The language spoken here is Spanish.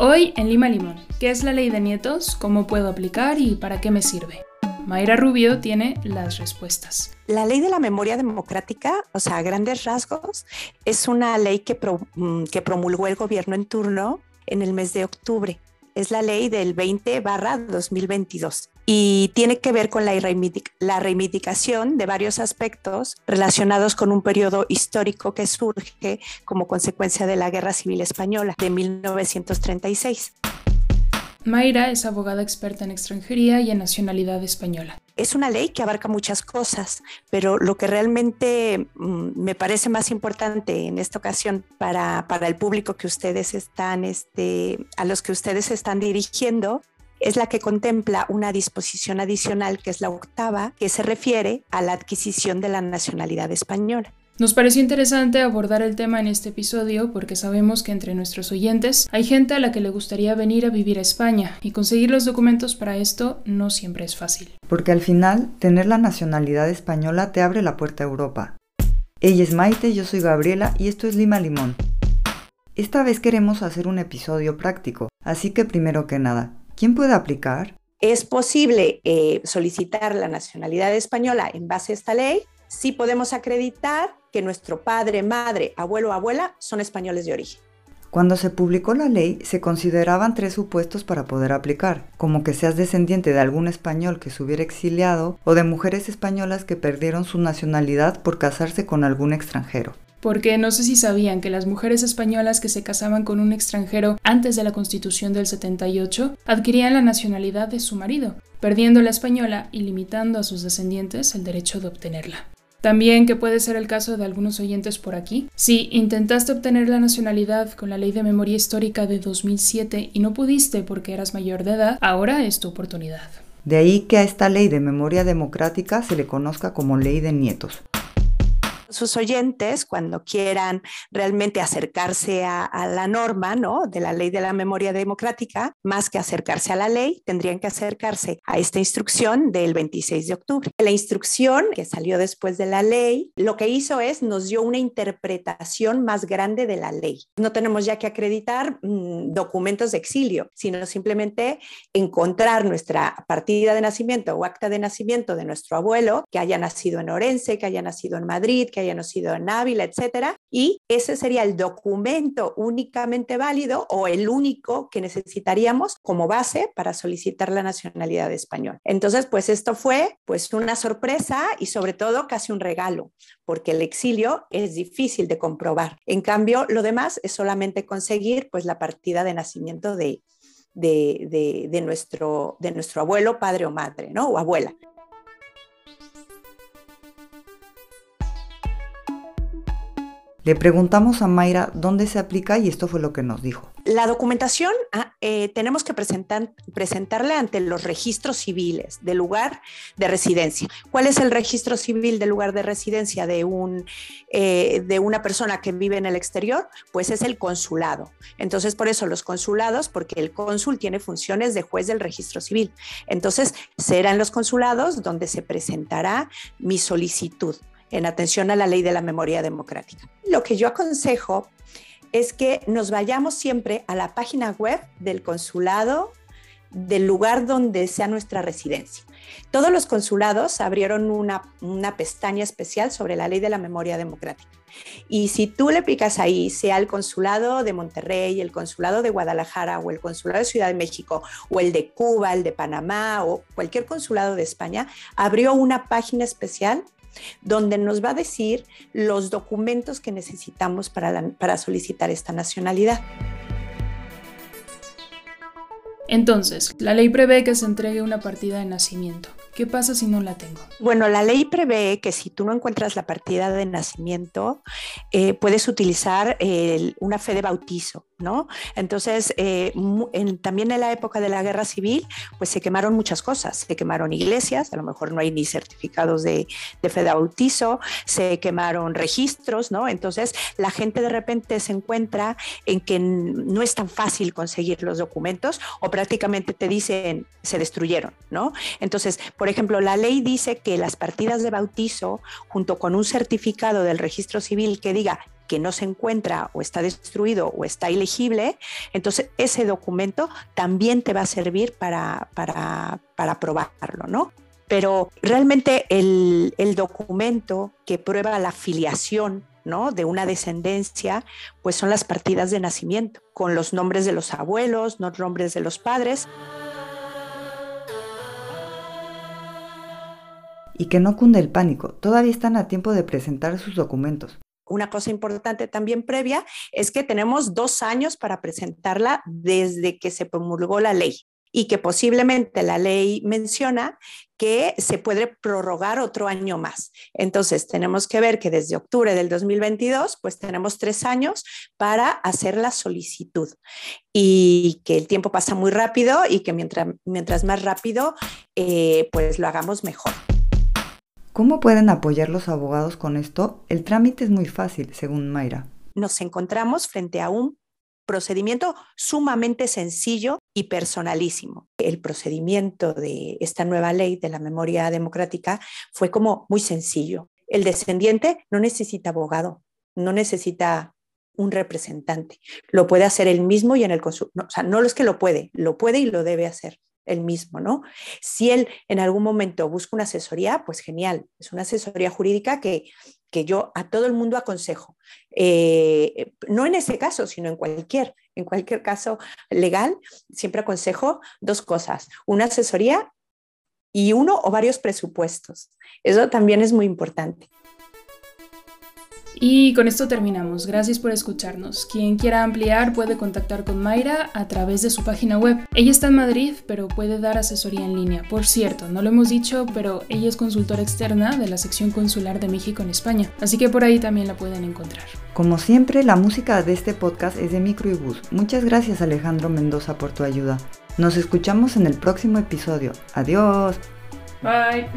Hoy en Lima Limón, ¿qué es la ley de nietos? ¿Cómo puedo aplicar y para qué me sirve? Mayra Rubio tiene las respuestas. La ley de la memoria democrática, o sea, a grandes rasgos, es una ley que, mm, que promulgó el gobierno en turno en el mes de octubre. Es la ley del 20 barra 2022 y tiene que ver con la, la reivindicación de varios aspectos relacionados con un periodo histórico que surge como consecuencia de la Guerra Civil Española de 1936. Mayra es abogada experta en extranjería y en nacionalidad española. Es una ley que abarca muchas cosas, pero lo que realmente mm, me parece más importante en esta ocasión para, para el público que ustedes están, este, a los que ustedes están dirigiendo, es la que contempla una disposición adicional, que es la octava, que se refiere a la adquisición de la nacionalidad española. Nos pareció interesante abordar el tema en este episodio porque sabemos que entre nuestros oyentes hay gente a la que le gustaría venir a vivir a España y conseguir los documentos para esto no siempre es fácil. Porque al final, tener la nacionalidad española te abre la puerta a Europa. Ella es Maite, yo soy Gabriela y esto es Lima Limón. Esta vez queremos hacer un episodio práctico, así que primero que nada, ¿quién puede aplicar? Es posible eh, solicitar la nacionalidad española en base a esta ley si podemos acreditar que nuestro padre, madre, abuelo o abuela son españoles de origen. Cuando se publicó la ley, se consideraban tres supuestos para poder aplicar, como que seas descendiente de algún español que se hubiera exiliado o de mujeres españolas que perdieron su nacionalidad por casarse con algún extranjero. Porque no sé si sabían que las mujeres españolas que se casaban con un extranjero antes de la Constitución del 78 adquirían la nacionalidad de su marido, perdiendo la española y limitando a sus descendientes el derecho de obtenerla. También, que puede ser el caso de algunos oyentes por aquí, si intentaste obtener la nacionalidad con la Ley de Memoria Histórica de 2007 y no pudiste porque eras mayor de edad, ahora es tu oportunidad. De ahí que a esta ley de memoria democrática se le conozca como ley de nietos sus oyentes, cuando quieran realmente acercarse a, la norma, ¿no? De la ley de la memoria democrática, más que acercarse a la ley, tendrían que acercarse a esta instrucción del 26 de octubre. La instrucción que salió después de la ley, lo que hizo es nos dio una interpretación más grande de la ley. No tenemos ya que acreditar mm, documentos de exilio, sino simplemente encontrar nuestra partida de nacimiento o acta de nacimiento de nuestro abuelo que haya nacido en Orense, que haya nacido en Madrid, que haya nacido en Ávila, etcétera, y ese sería el documento únicamente válido o el único que necesitaríamos como base para solicitar la nacionalidad española. Entonces, pues esto fue pues una sorpresa y sobre todo casi un regalo, porque el exilio es difícil de comprobar. En cambio, lo demás es solamente conseguir pues la partida de nacimiento de, de, nuestro, de nuestro abuelo, padre o madre, ¿no? O abuela. Le preguntamos a Mayra dónde se aplica y esto fue lo que nos dijo. La documentación ah, eh, tenemos que presentar, presentarle ante los registros civiles del lugar de residencia. ¿Cuál es el registro civil del lugar de residencia de, un, eh, de una persona que vive en el exterior? Pues es el consulado. Entonces, por eso los consulados, porque el cónsul tiene funciones de juez del registro civil. Entonces, serán los consulados donde se presentará mi solicitud en atención a la ley de la memoria democrática. Lo que yo aconsejo es que nos vayamos siempre a la página web del consulado del lugar donde sea nuestra residencia. Todos los consulados abrieron una, una, pestaña especial sobre la ley de la memoria democrática. Y si tú le picas ahí, sea el consulado de Monterrey, el consulado de Guadalajara o el consulado de Ciudad de México o el de Cuba, el de Panamá o cualquier consulado de España, abrió una página especial donde nos va a decir los documentos que necesitamos para, solicitar esta nacionalidad. Entonces, la ley prevé que se entregue una partida de nacimiento. ¿Qué pasa si no la tengo? Bueno, la ley prevé que si tú no encuentras la partida de nacimiento, eh, puedes utilizar una fe de bautizo ¿no? Entonces, eh, también en la época de la guerra civil, pues se quemaron muchas cosas, se quemaron iglesias, a lo mejor no hay ni certificados de, de fe de bautizo, se quemaron registros, ¿no? Entonces, la gente de repente se encuentra en que no es tan fácil conseguir los documentos o prácticamente te dicen se destruyeron, ¿no? Entonces, por ejemplo, la ley dice que las partidas de bautizo, junto con un certificado del registro civil que diga que no se encuentra o está destruido o está ilegible, entonces ese documento también te va a servir para, para, para probarlo, ¿no? Pero realmente el, el documento que prueba la filiación ¿no? de una descendencia, pues son las partidas de nacimiento, con los nombres de los abuelos, los nombres de los padres. Y que no cunde el pánico, todavía están a tiempo de presentar sus documentos una cosa importante también previa es que tenemos dos años para presentarla desde que se promulgó la ley y que posiblemente la ley menciona que se puede prorrogar otro año más. Entonces, tenemos que ver que desde octubre del 2022, pues tenemos tres años para hacer la solicitud y que el tiempo pasa muy rápido y que mientras, mientras más rápido, eh, pues lo hagamos mejor. ¿Cómo pueden apoyar los abogados con esto? El trámite es muy fácil, según Mayra. Nos encontramos frente a un procedimiento sumamente sencillo y personalísimo. El procedimiento de esta nueva ley de la memoria democrática fue como muy sencillo. El descendiente no necesita abogado, no necesita un representante, lo puede hacer él mismo y en el consulado. o sea, no es que lo puede, lo puede y lo debe hacer el mismo, ¿no? Si él en algún momento busca una asesoría, pues genial, es una asesoría jurídica que, que yo a todo el mundo aconsejo. Eh, no en ese caso, sino en cualquier, en cualquier caso legal, siempre aconsejo dos cosas, una asesoría y uno o varios presupuestos. Eso también es muy importante. Y con esto terminamos. Gracias por escucharnos. Quien quiera ampliar puede contactar con Mayra a través de su página web. Ella está en Madrid, pero puede dar asesoría en línea. Por cierto, no lo hemos dicho, pero ella es consultora externa de la sección consular de México en España. Así que por ahí también la pueden encontrar. Como siempre, la música de este podcast es de Micro y Bus. Muchas gracias Alejandro Mendoza por tu ayuda. Nos escuchamos en el próximo episodio. Adiós. Bye.